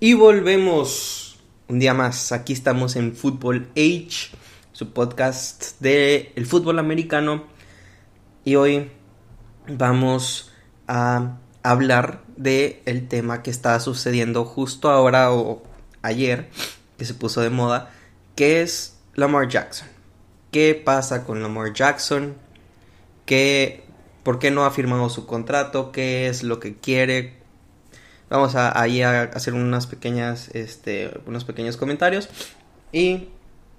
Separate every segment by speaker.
Speaker 1: Y volvemos un día más. Aquí estamos en Football Age, su podcast de el fútbol americano. Y hoy vamos a hablar de el tema que está sucediendo justo ahora o ayer, que se puso de moda, que es Lamar Jackson. ¿Qué pasa con Lamar Jackson? ¿Qué, ¿Por qué no ha firmado su contrato? ¿Qué es lo que quiere? Vamos a, ahí a hacer unas pequeñas, este, unos pequeños comentarios y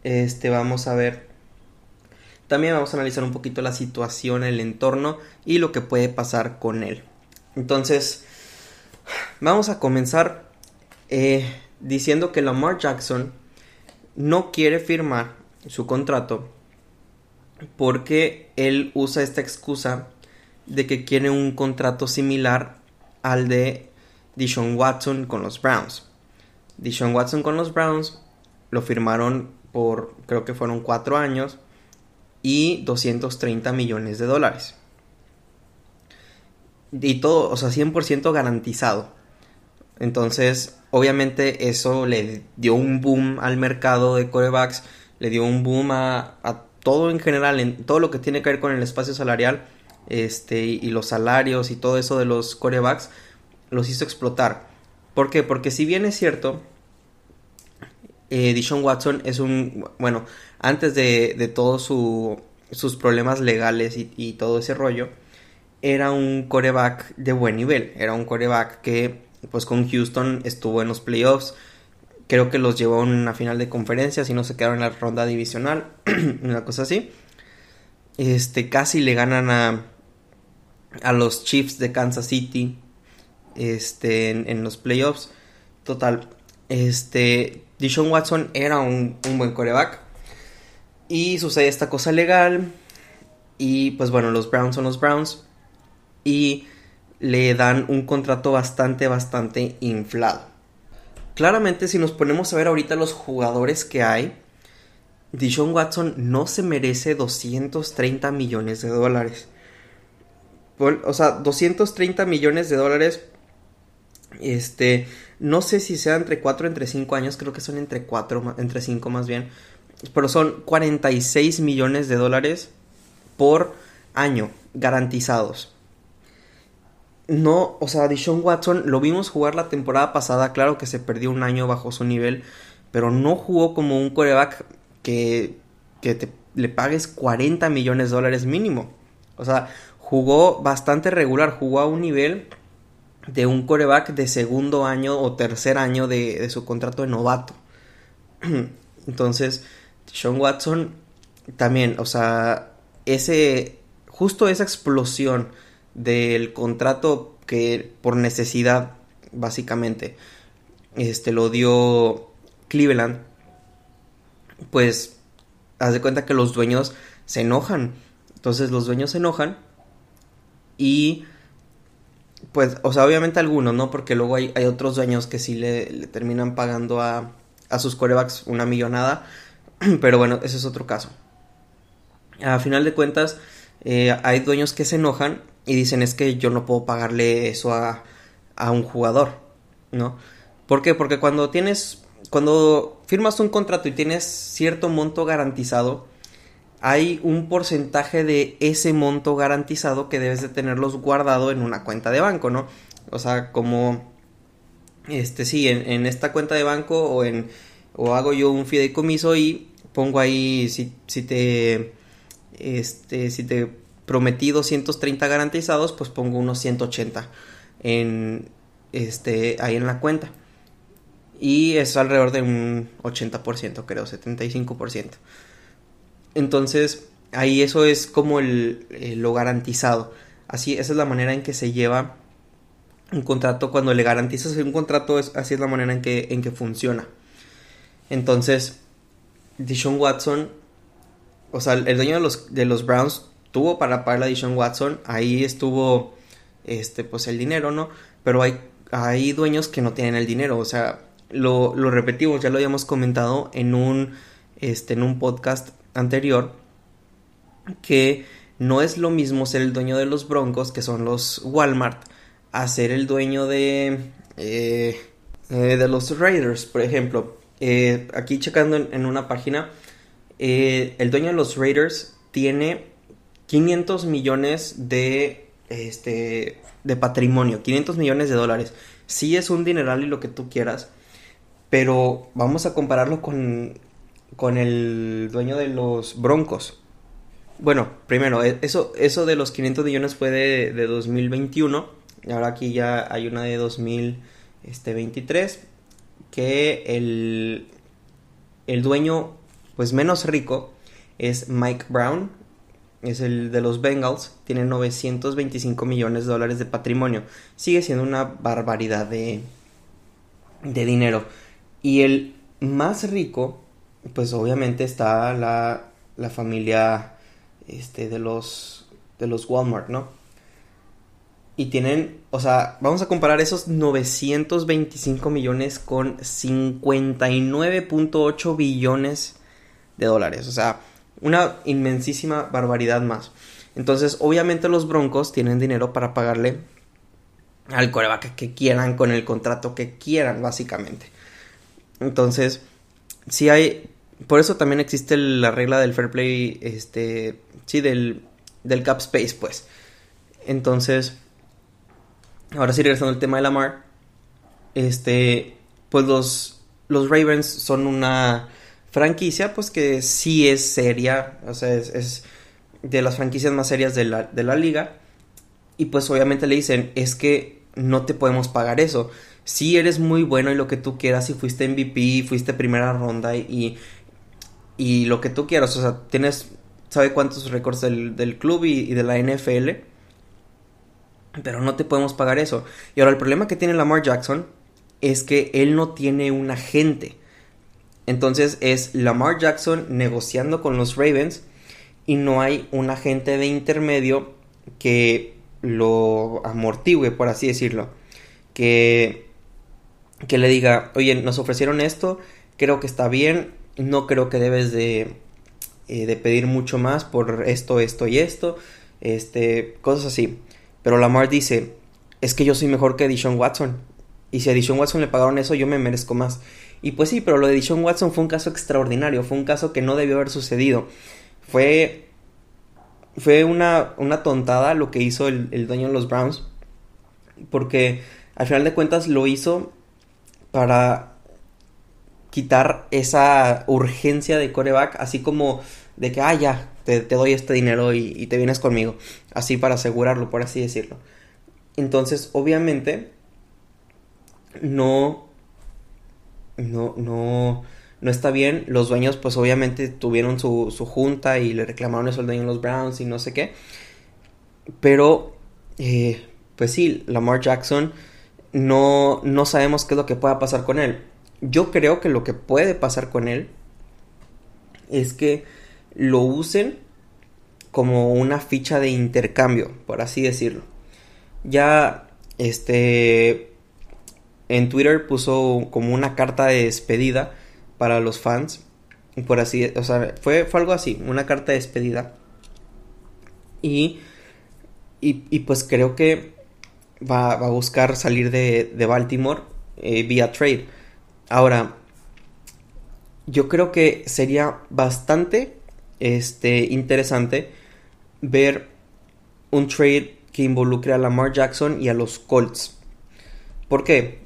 Speaker 1: este, vamos a ver. También vamos a analizar un poquito la situación, el entorno y lo que puede pasar con él. Entonces, vamos a comenzar eh, diciendo que Lamar Jackson no quiere firmar su contrato porque él usa esta excusa de que quiere un contrato similar al de Dishon Watson con los Browns. Dishon Watson con los Browns lo firmaron por creo que fueron cuatro años y 230 millones de dólares. Y todo, o sea, 100% garantizado. Entonces, obviamente eso le dio un boom al mercado de corebacks, le dio un boom a, a todo en general, en todo lo que tiene que ver con el espacio salarial este, y los salarios y todo eso de los corebacks los hizo explotar. ¿Por qué? Porque si bien es cierto, eh, Dishon Watson es un, bueno, antes de, de todos su, sus problemas legales y, todo ese rollo, era un coreback de buen nivel, era un coreback que pues con Houston estuvo en los playoffs, creo que los llevó a una final de conferencias y no se quedaron en la ronda divisional, una cosa así. Este, casi le ganan a, a los Chiefs de Kansas City este, en, los playoffs. Total, este, Dishon Watson era un, buen coreback. Y sucede esta cosa legal. Y pues bueno, los Browns son los Browns. Y le dan un contrato bastante, bastante inflado. Claramente, si nos ponemos a ver ahorita los jugadores que hay, Dishon Watson no se merece 230 millones de dólares. O sea, 230 millones de dólares este, no sé si sea entre 4 entre 5 años, creo que son entre 4, entre 5 más bien. Pero son 46 millones de dólares por año garantizados. No, o sea, Dishon Watson lo vimos jugar la temporada pasada, claro que se perdió un año bajo su nivel, pero no jugó como un coreback que, que te, le pagues 40 millones de dólares mínimo. O sea, jugó bastante regular, jugó a un nivel de un coreback de segundo año o tercer año de, su contrato de novato. Entonces, Sean Watson también, o sea, ese, justo esa explosión del contrato que por necesidad, básicamente, este, lo dio Cleveland, pues, haz de cuenta que los dueños se enojan. Entonces los dueños se enojan y pues, o sea, obviamente algunos, ¿no? Porque luego hay, hay otros dueños que sí le, terminan pagando a, a sus corebacks una millonada. Pero bueno, ese es otro caso. A final de cuentas, eh, hay dueños que se enojan y dicen es que yo no puedo pagarle eso a, a un jugador, ¿no? ¿Por qué? Porque cuando tienes, cuando firmas un contrato y tienes cierto monto garantizado, hay un porcentaje de ese monto garantizado que debes de tenerlos guardado en una cuenta de banco, ¿no? O sea, como, este, sí, en, esta cuenta de banco o en, o hago yo un fideicomiso y pongo ahí, si, si te, este, si te prometí 230 garantizados, pues pongo unos 180 en, este, ahí en la cuenta. Y es alrededor de un 80%, creo, 75%. Entonces, ahí eso es como el, eh, lo garantizado. Así, esa es la manera en que se lleva un contrato. Cuando le garantizas un contrato, es, así es la manera en que, en que funciona. Entonces, Dishon Watson, o sea, el dueño de los, de los Browns tuvo para pagar a Dishon Watson. Ahí estuvo, este, pues el dinero, ¿no? Pero hay, hay dueños que no tienen el dinero. O sea, lo, repetimos, ya lo habíamos comentado en un, este, en un podcast anterior que no es lo mismo ser el dueño de los Broncos, que son los Walmart, a ser el dueño de, eh, eh, de los Raiders, por ejemplo. Eh, aquí checando en, una página, el dueño de los Raiders tiene 500 millones de, este, de patrimonio, 500 millones de dólares. Sí es un dineral y lo que tú quieras, pero vamos a compararlo con, con el dueño de los Broncos. Bueno, primero, e, eso, eso de los 500 millones fue de, de 2021. Y ahora aquí ya hay una de 2023. Que el, el dueño, pues menos rico, es Mike Brown. Es el de los Bengals. Tiene 925 millones de dólares de patrimonio. Sigue siendo una barbaridad de, de dinero. Y el más rico, pues obviamente está la, la familia este, de los, de los Walmart, ¿no? Y tienen, o sea, vamos a comparar esos 925 millones con 59.8 billones de dólares. O sea, una inmensísima barbaridad más. Entonces, obviamente los Broncos tienen dinero para pagarle al coreback que quieran, con el contrato que quieran, básicamente. Entonces, si hay por eso también existe la regla del fair play, este, sí, del, del cap space, pues. Entonces, ahora sí, regresando al tema de Lamar, este, pues los, los Ravens son una franquicia, pues que sí es seria, o sea, es, de las franquicias más serias de la, de la liga. Y pues obviamente le dicen, es que no te podemos pagar eso. Si eres muy bueno y lo que tú quieras, y fuiste MVP, fuiste primera ronda y y lo que tú quieras. O sea, tienes, ¿sabe cuántos récords del, club y, de la NFL? Pero no te podemos pagar eso. Y ahora el problema que tiene Lamar Jackson es que él no tiene un agente. Entonces es Lamar Jackson negociando con los Ravens y no hay un agente de intermedio que lo amortigue, por así decirlo. Que, que le diga, oye, nos ofrecieron esto, creo que está bien, no creo que debes de, eh, de pedir mucho más por esto, esto y esto, este, cosas así. Pero Lamar dice, es que yo soy mejor que Dishon Watson. Y si a Dishon Watson le pagaron eso, yo me merezco más. Y pues sí, pero lo de Dishon Watson fue un caso extraordinario, fue un caso que no debió haber sucedido. Fue, fue una, una tontada lo que hizo el, el dueño de los Browns. Porque al final de cuentas lo hizo para quitar esa urgencia de coreback, así como de que, ah, ya, te, doy este dinero y, te vienes conmigo, así para asegurarlo, por así decirlo. Entonces, obviamente, no, no, no, no está bien. Los dueños, pues obviamente tuvieron su, su junta y le reclamaron eso al dueño de los Browns y no sé qué. Pero, eh, pues sí, Lamar Jackson, no, no sabemos qué es lo que pueda pasar con él yo creo que lo que puede pasar con él es que lo usen como una ficha de intercambio, por así decirlo. Ya, este, en Twitter puso como una carta de despedida para los fans, por así, o sea, fue, fue algo así, una carta de despedida. Y, y, pues creo que va, a buscar salir de, de Baltimore eh, vía trade. Ahora, yo creo que sería bastante este, interesante ver un trade que involucre a Lamar Jackson y a los Colts. ¿Por qué?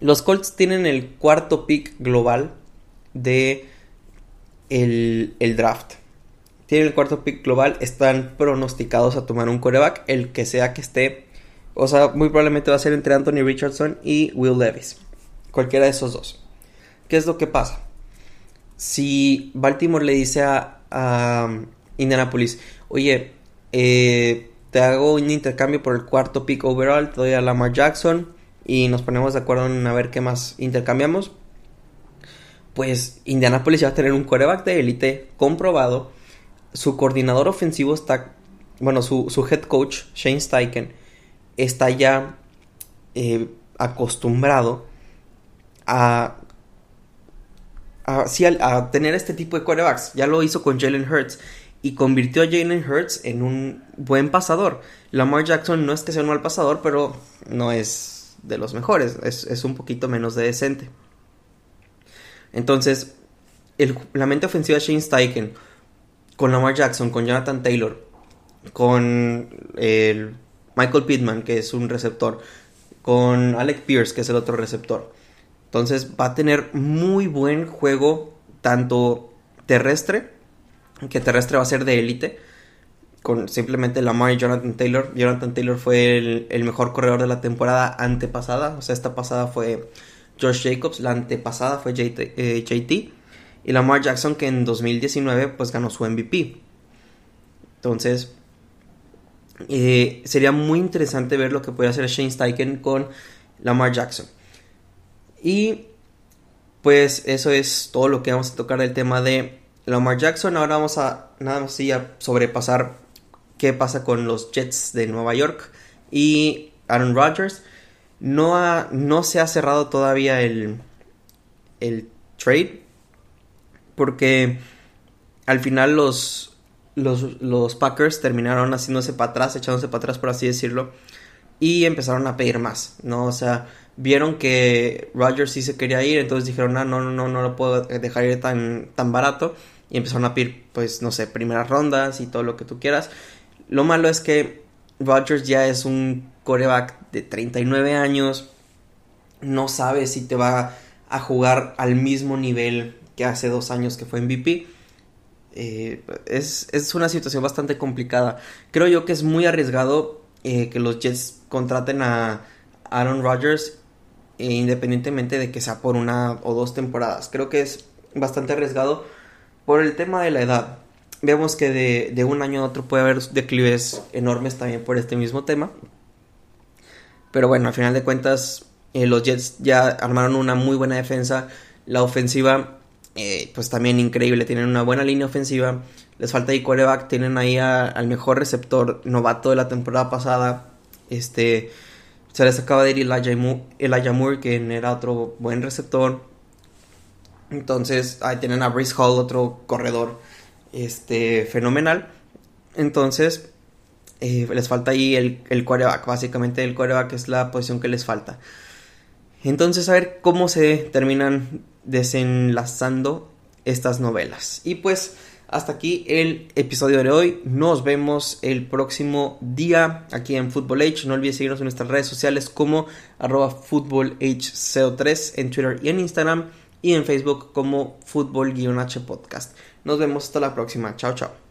Speaker 1: Los Colts tienen el cuarto pick global de el, el, draft. Tienen el cuarto pick global, están pronosticados a tomar un coreback, el que sea que esté. O sea, muy probablemente va a ser entre Anthony Richardson y Will Levis. Cualquiera de esos dos. ¿Qué es lo que pasa? Si Baltimore le dice a, Indianapolis, oye, eh, te hago un intercambio por el cuarto pick overall, te doy a Lamar Jackson y nos ponemos de acuerdo en a ver qué más intercambiamos, pues Indianapolis va a tener un quarterback de élite comprobado. Su coordinador ofensivo está, bueno, su, head coach, Shane Steichen, está ya eh, acostumbrado a, a, tener este tipo de quarterbacks. Ya lo hizo con Jalen Hurts. y convirtió a Jalen Hurts en un buen pasador. Lamar Jackson no es que sea un mal pasador, pero no es de los mejores, es, un poquito menos de decente. Entonces, la mente ofensiva de Shane Steichen, con Lamar Jackson, con Jonathan Taylor, con el Michael Pittman, que es un receptor, con Alec Pierce, que es el otro receptor. Entonces va a tener muy buen juego, tanto terrestre, que terrestre va a ser de élite, con simplemente Lamar y Jonathan Taylor. Jonathan Taylor fue el, mejor corredor de la temporada antepasada, o sea, esta pasada fue Josh Jacobs, la antepasada fue JT, eh, y Lamar Jackson que en 2019 pues ganó su MVP. Entonces, eh, sería muy interesante ver lo que puede hacer Shane Steichen con Lamar Jackson. Y pues eso es todo lo que vamos a tocar del tema de Lamar Jackson. Ahora vamos a nada más a sobrepasar qué pasa con los Jets de Nueva York y Aaron Rodgers. No, ha, no se ha cerrado todavía el, el trade porque al final los, los, Packers terminaron haciéndose para atrás, echándose para atrás, por así decirlo, y empezaron a pedir más, ¿no? O sea, vieron que Rodgers sí se quería ir, entonces dijeron, ah, no, no, no, no lo puedo dejar ir tan, tan barato, y empezaron a pedir, pues, no sé, primeras rondas y todo lo que tú quieras. Lo malo es que Rodgers ya es un coreback de 39 años, no sabe si te va a jugar al mismo nivel que hace dos años que fue MVP eh, es, una situación bastante complicada. Creo yo que es muy arriesgado eh, que los Jets contraten a Aaron Rodgers eh, independientemente de que sea por una o dos temporadas. Creo que es bastante arriesgado por el tema de la edad. Vemos que de, un año a otro puede haber declives enormes también por este mismo tema. Pero bueno, al final de cuentas, los Jets ya armaron una muy buena defensa. La ofensiva eh, pues también increíble, tienen una buena línea ofensiva, les falta ahí quarterback, tienen ahí al mejor receptor novato de la temporada pasada, este, se les acaba de ir Elijah Moore, que era otro buen receptor, entonces ahí tienen a Brice Hall, otro corredor, este, fenomenal, entonces eh, les falta ahí el, el quarterback, básicamente el quarterback es la posición que les falta. Entonces, a ver cómo se terminan desenlazando estas novelas. Y pues hasta aquí el episodio de hoy. Nos vemos el próximo día aquí en Football. No olvides seguirnos en nuestras redes sociales como arroba footballhco3 en Twitter y en Instagram y en Facebook como fútbol-h podcast. Nos vemos hasta la próxima. Chao, chao.